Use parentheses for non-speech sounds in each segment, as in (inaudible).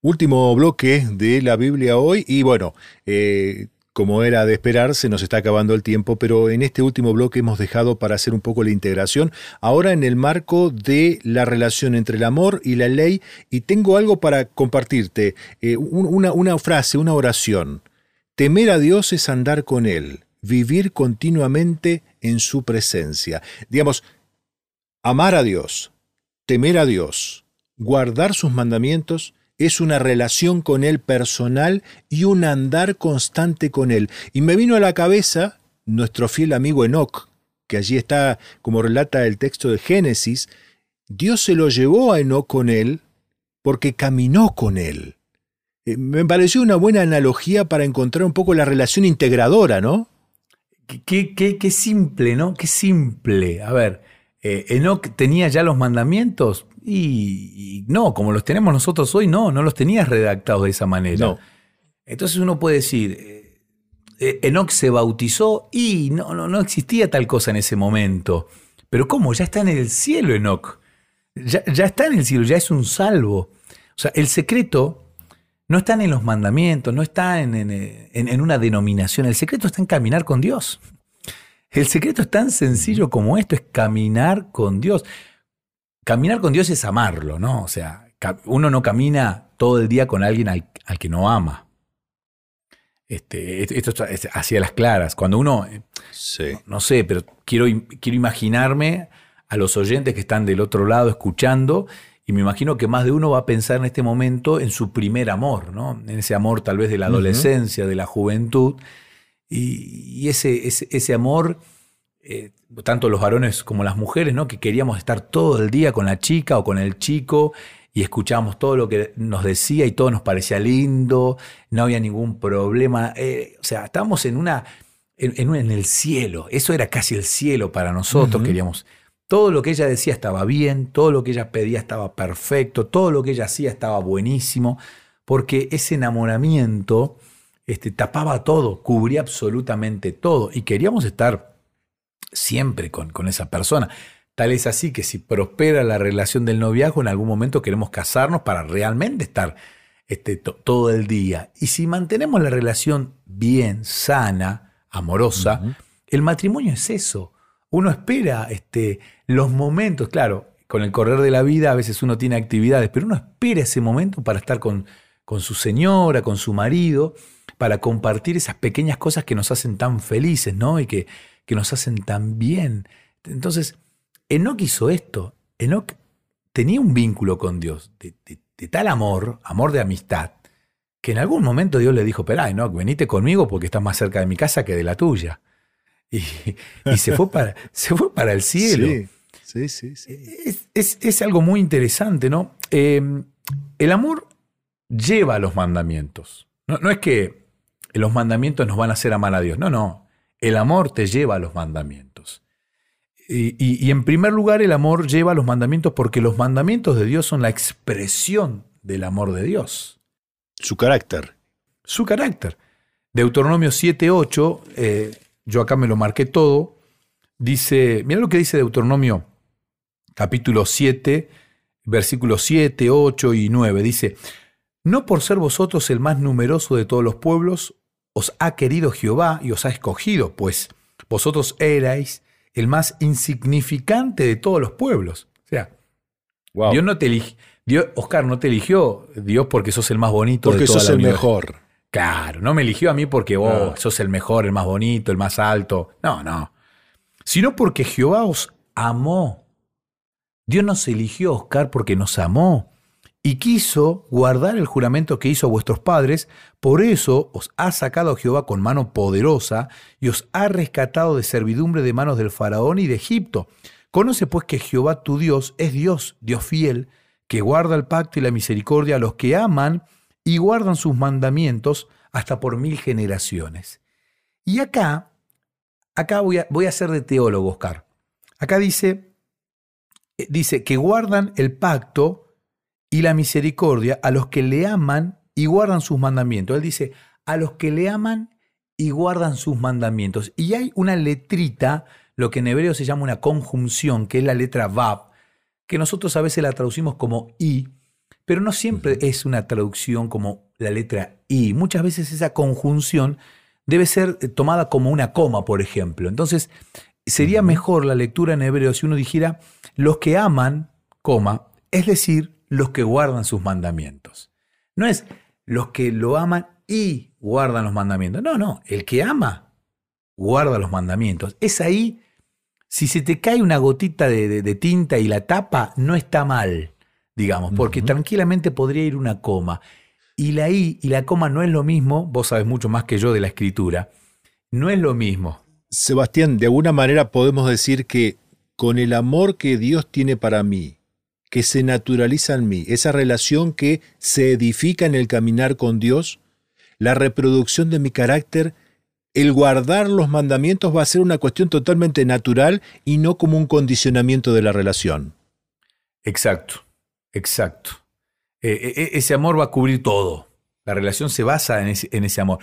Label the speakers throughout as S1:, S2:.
S1: Último bloque de la Biblia hoy y bueno, eh, como era de esperar, se nos está acabando el tiempo, pero en este último bloque hemos dejado para hacer un poco la integración, ahora en el marco de la relación entre el amor y la ley, y tengo algo para compartirte, eh, una, una frase, una oración. Temer a Dios es andar con Él, vivir continuamente en su presencia. Digamos, amar a Dios, temer a Dios, guardar sus mandamientos, es una relación con Él personal y un andar constante con Él. Y me vino a la cabeza nuestro fiel amigo Enoch, que allí está, como relata el texto de Génesis, Dios se lo llevó a Enoch con Él porque caminó con Él. Eh, me pareció una buena analogía para encontrar un poco la relación integradora, ¿no?
S2: Qué, qué, simple, ¿no? Qué simple. A ver, eh, Enoch tenía ya los mandamientos, y, no, como los tenemos nosotros hoy, no, no los tenías redactados de esa manera. Entonces uno puede decir, eh, eh, Enoch se bautizó y no, no, no existía tal cosa en ese momento. Pero ¿cómo? Ya está en el cielo Enoch. Ya, ya está en el cielo, ya es un salvo. O sea, el secreto no está en los mandamientos, no está en, en, una denominación. El secreto está en caminar con Dios. El secreto es tan sencillo como esto, es caminar con Dios caminar con Dios es amarlo, ¿no? O sea, uno no camina todo el día con alguien al, que no ama. Este, esto es hacia las claras. Cuando uno, eh, no, sé, pero quiero, quiero imaginarme a los oyentes que están del otro lado escuchando y me imagino que más de uno va a pensar en este momento en su primer amor, ¿no? En ese amor tal vez de la adolescencia, de la juventud. Y, ese, ese, amor eh, tanto los varones como las mujeres, ¿no? que queríamos estar todo el día con la chica o con el chico y escuchábamos todo lo que nos decía y todo nos parecía lindo, no había ningún problema. Eh, o sea, estábamos en una, en, en, el cielo, eso era casi el cielo para nosotros, queríamos. Todo lo que ella decía estaba bien, todo lo que ella pedía estaba perfecto, todo lo que ella hacía estaba buenísimo, porque ese enamoramiento este, tapaba todo, cubría absolutamente todo y queríamos estar siempre con, con esa persona. Tal es así que si prospera la relación del noviazgo, en algún momento queremos casarnos para realmente estar este, todo el día. Y si mantenemos la relación bien, sana, amorosa, el matrimonio es eso. Uno espera este, los momentos, claro, con el correr de la vida a veces uno tiene actividades, pero uno espera ese momento para estar con, con su señora, con su marido, para compartir esas pequeñas cosas que nos hacen tan felices, ¿no? Y que, que nos hacen tan bien. Entonces, Enoch hizo esto. Enoch tenía un vínculo con Dios de, tal amor, amor de amistad, que en algún momento Dios le dijo, espera, Enoch, venite conmigo porque estás más cerca de mi casa que de la tuya. (laughs) Y, se, fue para, (laughs) se fue para el cielo.
S1: Sí, sí, sí.
S2: Es, algo muy interesante, ¿no? Em, el amor lleva a los mandamientos. No, no es que los mandamientos nos van a hacer amar a Dios. No, no. El amor te lleva a los mandamientos. Y, en primer lugar, el amor lleva a los mandamientos porque los mandamientos de Dios son la expresión del amor de Dios.
S1: Su carácter.
S2: Su carácter. Deuteronomio 7.8, eh, yo acá me lo marqué todo, dice, mira lo que dice Deuteronomio capítulo 7, versículos 7, 8 y 9. Dice, no por ser vosotros el más numeroso de todos los pueblos, os ha querido Jehová y os ha escogido, pues vosotros erais el más insignificante de todos los pueblos. O sea, Dios no te eligió, Dios, Oscar no te eligió Dios porque sos el más bonito
S1: porque sos el mejor.
S2: Claro, no me eligió a mí porque vos sos el mejor, el más bonito, el más alto. No, no. Sino porque Jehová os amó. Dios nos eligió, Oscar, porque nos amó y quiso guardar el juramento que hizo a vuestros padres, por eso os ha sacado Jehová con mano poderosa y os ha rescatado de servidumbre de manos del faraón y de Egipto. Conoce pues que Jehová tu Dios es Dios, Dios fiel, que guarda el pacto y la misericordia a los que aman y guardan sus mandamientos hasta por mil generaciones. Y acá, acá voy a, voy a ser de teólogo, Oscar. Acá dice, eh, dice que guardan el pacto y la misericordia a los que le aman y guardan sus mandamientos. Él dice, a los que le aman y guardan sus mandamientos. Y hay una letrita, lo que en hebreo se llama una conjunción, que es la letra Vav, que nosotros a veces la traducimos como I, pero no siempre es una traducción como la letra I. Muchas veces esa conjunción debe ser eh, tomada como una coma, por ejemplo. Entonces, sería mejor la lectura en hebreo si uno dijera los que aman, coma, es decir, los que guardan sus mandamientos. No es los que lo aman y guardan los mandamientos. No, no, el que ama guarda los mandamientos. Es ahí, si se te cae una gotita de tinta y la tapa, no está mal digamos, porque tranquilamente podría ir una coma. Y la I y la coma no es lo mismo, vos sabes mucho más que yo de la escritura, no es lo mismo.
S1: Sebastián, de alguna manera podemos decir que con el amor que Dios tiene para mí, que se naturaliza en mí, esa relación que se edifica en el caminar con Dios, la reproducción de mi carácter, el guardar los mandamientos va a ser una cuestión totalmente natural y no como un condicionamiento de la relación.
S2: Exacto. Exacto. E, e, e, ese amor va a cubrir todo. La relación se basa en ese, amor.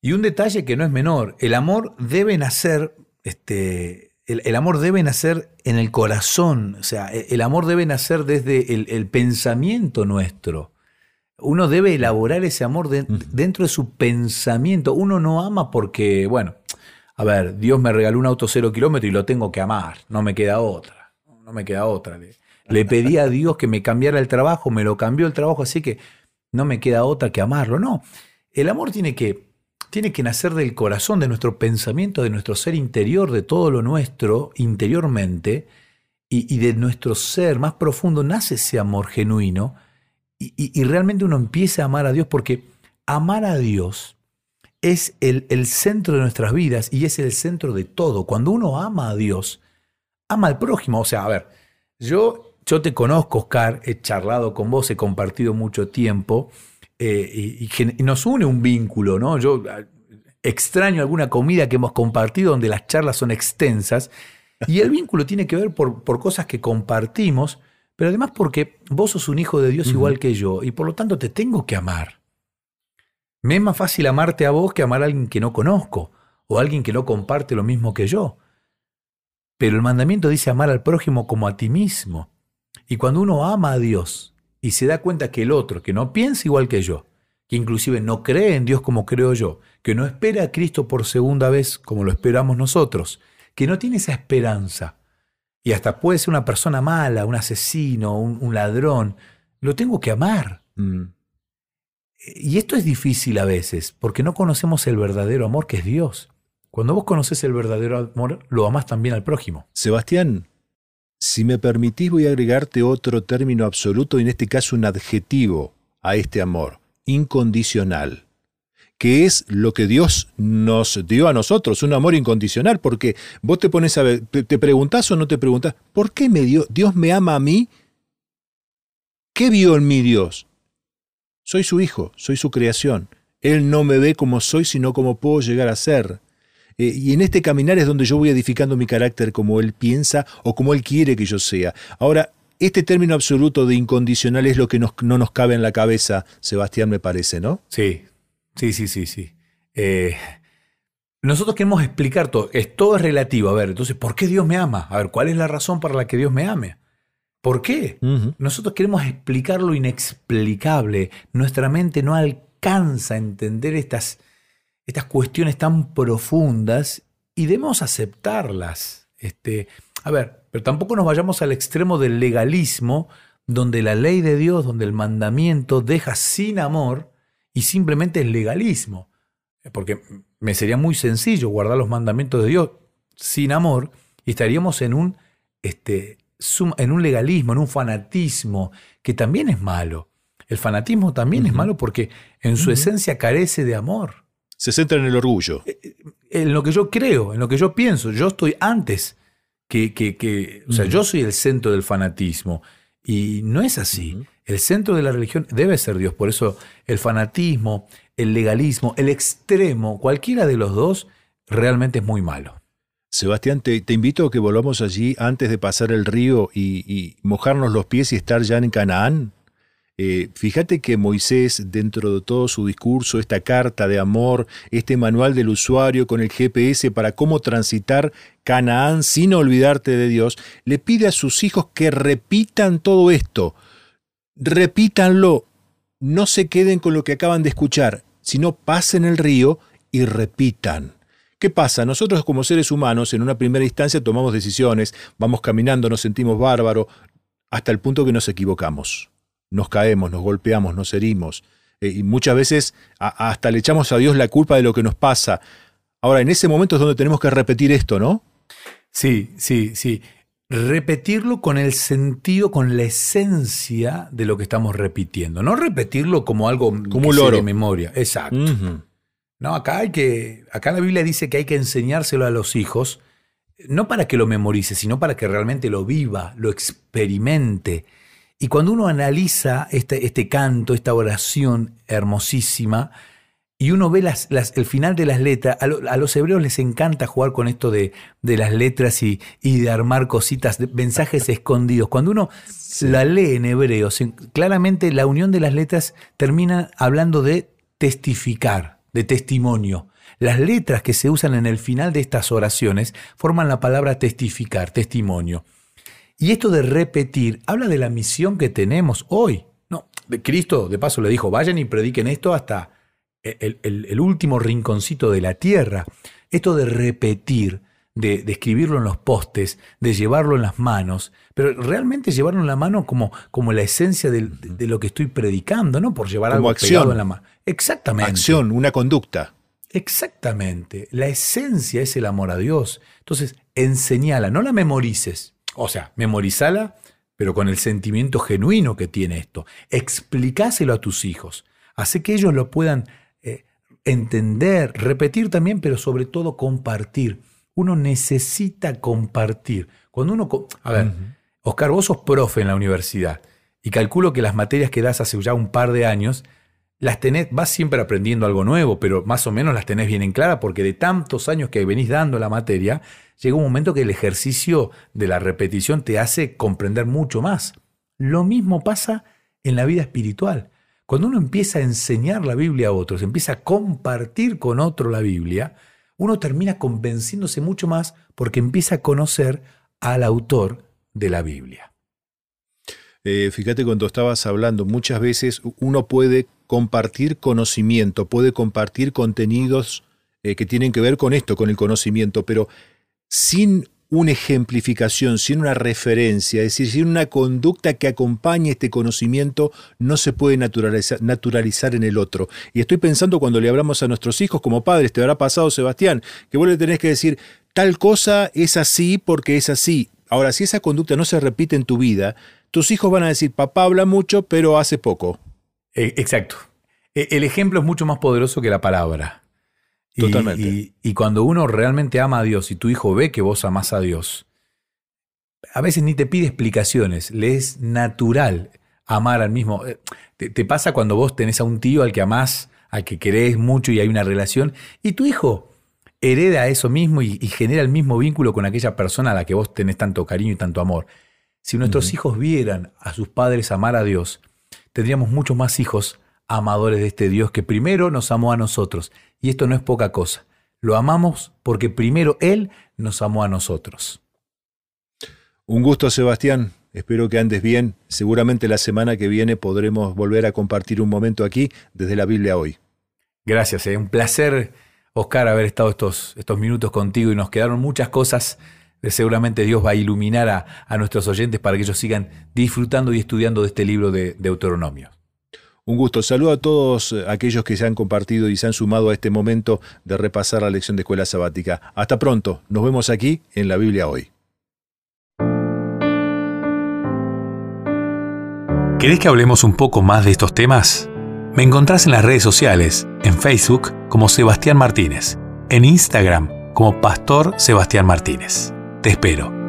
S2: Y un detalle que no es menor, el amor debe nacer, este, el, amor debe nacer en el corazón, o sea, el, amor debe nacer desde el, pensamiento nuestro. Uno debe elaborar ese amor dentro de su pensamiento. Uno no ama porque, bueno, a ver, Dios me regaló un auto cero kilómetro y lo tengo que amar, no me queda otra, no me queda otra. Le pedí a Dios que me cambiara el trabajo, me lo cambió el trabajo, así que no me queda otra que amarlo. No, el amor tiene que, tiene que nacer del corazón, de nuestro pensamiento, de nuestro ser interior, de todo lo nuestro interiormente, y, de nuestro ser más profundo nace ese amor genuino, y, realmente uno empieza a amar a Dios, porque amar a Dios es el, el centro de nuestras vidas y es el centro de todo. Cuando uno ama a Dios, ama al prójimo. O sea, a ver, yo yo te conozco, Oscar, he charlado con vos, he compartido mucho tiempo eh, y, nos une un vínculo, ¿no? Yo ah, extraño alguna comida que hemos compartido donde las charlas son extensas y el vínculo tiene que ver por, por cosas que compartimos, pero además porque vos sos un hijo de Dios igual que yo y por lo tanto te tengo que amar. Me es más fácil amarte a vos que amar a alguien que no conozco o a alguien que no comparte lo mismo que yo. Pero el mandamiento dice amar al prójimo como a ti mismo. Y cuando uno ama a Dios y se da cuenta que el otro, que no piensa igual que yo, que inclusive no cree en Dios como creo yo, que no espera a Cristo por segunda vez como lo esperamos nosotros, que no tiene esa esperanza, y hasta puede ser una persona mala, un asesino, un, ladrón, lo tengo que amar. Mm. Y esto es difícil a veces, porque no conocemos el verdadero amor que es Dios. Cuando vos conoces el verdadero amor, lo amás también al prójimo.
S1: Sebastián, si me permitís voy a agregarte otro término absoluto, y en este caso un adjetivo a este amor, incondicional, que es lo que Dios nos dio a nosotros, un amor incondicional, porque vos te pones a ver, te preguntás o no te preguntás, ¿por qué me dio, Dios me ama a mí? ¿Qué vio en mí Dios? Soy su hijo, soy su creación. Él no me ve como soy, sino como puedo llegar a ser. Eh, y en este caminar es donde yo voy edificando mi carácter como Él piensa o como Él quiere que yo sea. Ahora, este término absoluto de incondicional es lo que no nos cabe en la cabeza, Sebastián, me parece, ¿no?
S2: Sí, sí, sí, sí, sí. Eh, nosotros queremos explicar todo, es, todo es relativo. A ver, entonces, ¿por qué Dios me ama? A ver, ¿cuál es la razón para la que Dios me ame? ¿Por qué? Nosotros queremos explicar lo inexplicable. Nuestra mente no alcanza a entender estas, estas cuestiones tan profundas y debemos aceptarlas. Este, a ver, pero tampoco nos vayamos al extremo del legalismo, donde la ley de Dios, donde el mandamiento deja sin amor y simplemente es legalismo. Porque me sería muy sencillo guardar los mandamientos de Dios sin amor y estaríamos en un, este, en un legalismo, en un fanatismo, que también es malo. El fanatismo también es malo porque en su esencia carece de amor.
S1: Se centra en el orgullo. Eh,
S2: eh, en lo que yo creo, en lo que yo pienso. Yo estoy antes que... que, o sea, yo soy el centro del fanatismo. Y no es así. El centro de la religión debe ser Dios. Por eso el fanatismo, el legalismo, el extremo, cualquiera de los dos, realmente es muy malo.
S1: Sebastián, te, invito a que volvamos allí antes de pasar el río y, y mojarnos los pies y estar ya en Canaán. Eh, fíjate que Moisés, dentro de todo su discurso, esta carta de amor, este manual del usuario con el GPS para cómo transitar Canaán sin olvidarte de Dios, le pide a sus hijos que repitan todo esto. repítanlo, no se queden con lo que acaban de escuchar, sino pasen el río y repitan. ¿Qué pasa? Nosotros como seres humanos en una primera instancia tomamos decisiones, vamos caminando, nos sentimos bárbaros, hasta el punto que nos equivocamos. Nos caemos, nos golpeamos, nos herimos. Eh, y muchas veces hasta le echamos a Dios la culpa de lo que nos pasa. Ahora, en ese momento es donde tenemos que repetir esto, ¿no?
S2: Sí, sí, sí. Repetirlo con el sentido, con la esencia de lo que estamos repitiendo. No repetirlo como algo
S1: como loro.
S2: de memoria. Exacto. No, acá hay que. Acá la Biblia dice que hay que enseñárselo a los hijos, no para que lo memorice, sino para que realmente lo viva, lo experimente. Y cuando uno analiza este, este canto, esta oración hermosísima, y uno ve las, el final de las letras, a, los hebreos les encanta jugar con esto de, las letras y, de armar cositas, de mensajes escondidos. Cuando uno la lee en hebreo, claramente la unión de las letras termina hablando de testificar, de testimonio. Las letras que se usan en el final de estas oraciones forman la palabra testificar, testimonio. Y esto de repetir habla de la misión que tenemos hoy. No, de Cristo de paso le dijo, vayan y prediquen esto hasta el, último rinconcito de la tierra. Esto de repetir, de, escribirlo en los postes, de llevarlo en las manos, pero realmente llevarlo en la mano como, como la esencia de, lo que estoy predicando, no por llevar algo acción. en la mano. Exactamente.
S1: Acción, una conducta.
S2: Exactamente. La esencia es el amor a Dios. Entonces, enseñala, no la memorices. O sea, memorizala, pero con el sentimiento genuino que tiene esto. Explicáselo a tus hijos. Hace que ellos lo puedan entender, repetir también, pero sobre todo compartir. Uno necesita compartir. Cuando uno... A ver, Oscar, vos sos profe en la universidad y calculo que las materias que das hace ya un par de años, las tenés, vas siempre aprendiendo algo nuevo, pero más o menos las tenés bien en clara porque de tantos años que venís dando la materia, llega un momento que el ejercicio de la repetición te hace comprender mucho más. Lo mismo pasa en la vida espiritual. Cuando uno empieza a enseñar la Biblia a otros, empieza a compartir con otro la Biblia, uno termina convenciéndose mucho más porque empieza a conocer al autor de la Biblia.
S1: Eh, fíjate cuando estabas hablando, muchas veces uno puede compartir conocimiento, puede compartir contenidos eh, que tienen que ver con esto, con el conocimiento, pero sin una ejemplificación, sin una referencia, es decir, sin una conducta que acompañe este conocimiento, no se puede naturalizar, en el otro. Y estoy pensando cuando le hablamos a nuestros hijos como padres, te habrá pasado, Sebastián, que vos le tenés que decir, tal cosa es así porque es así. Ahora, si esa conducta no se repite en tu vida, tus hijos van a decir, papá habla mucho, pero hace poco.
S2: E, exacto. E, el ejemplo es mucho más poderoso que la palabra.
S1: Totalmente.
S2: Y, cuando uno realmente ama a Dios y tu hijo ve que vos amás a Dios, a veces ni te pide explicaciones, le es natural amar al mismo. Eh, te, pasa cuando vos tenés a un tío al que amás, al que querés mucho y hay una relación, y tu hijo hereda eso mismo y, genera el mismo vínculo con aquella persona a la que vos tenés tanto cariño y tanto amor. Si nuestros hijos vieran a sus padres amar a Dios, tendríamos muchos más hijos amadores de este Dios que primero nos amó a nosotros. Y esto no es poca cosa. Lo amamos porque primero Él nos amó a nosotros.
S1: Un gusto, Sebastián. Espero que andes bien. Seguramente la semana que viene podremos volver a compartir un momento aquí desde la Biblia hoy.
S2: Gracias, es eh. un placer, Oscar, haber estado estos, estos minutos contigo y nos quedaron muchas cosas. Seguramente Dios va a iluminar a, a nuestros oyentes para que ellos sigan disfrutando y estudiando de este libro de Deuteronomio.
S1: Un gusto. Saludo a todos eh, aquellos que se han compartido y se han sumado a este momento de repasar la lección de escuela sabática. Hasta pronto. Nos vemos aquí en la Biblia hoy.
S3: ¿Querés que hablemos un poco más de estos temas? Me encontrás en las redes sociales, en Facebook como Sebastián Martínez, en Instagram como Pastor Sebastián Martínez. Te espero.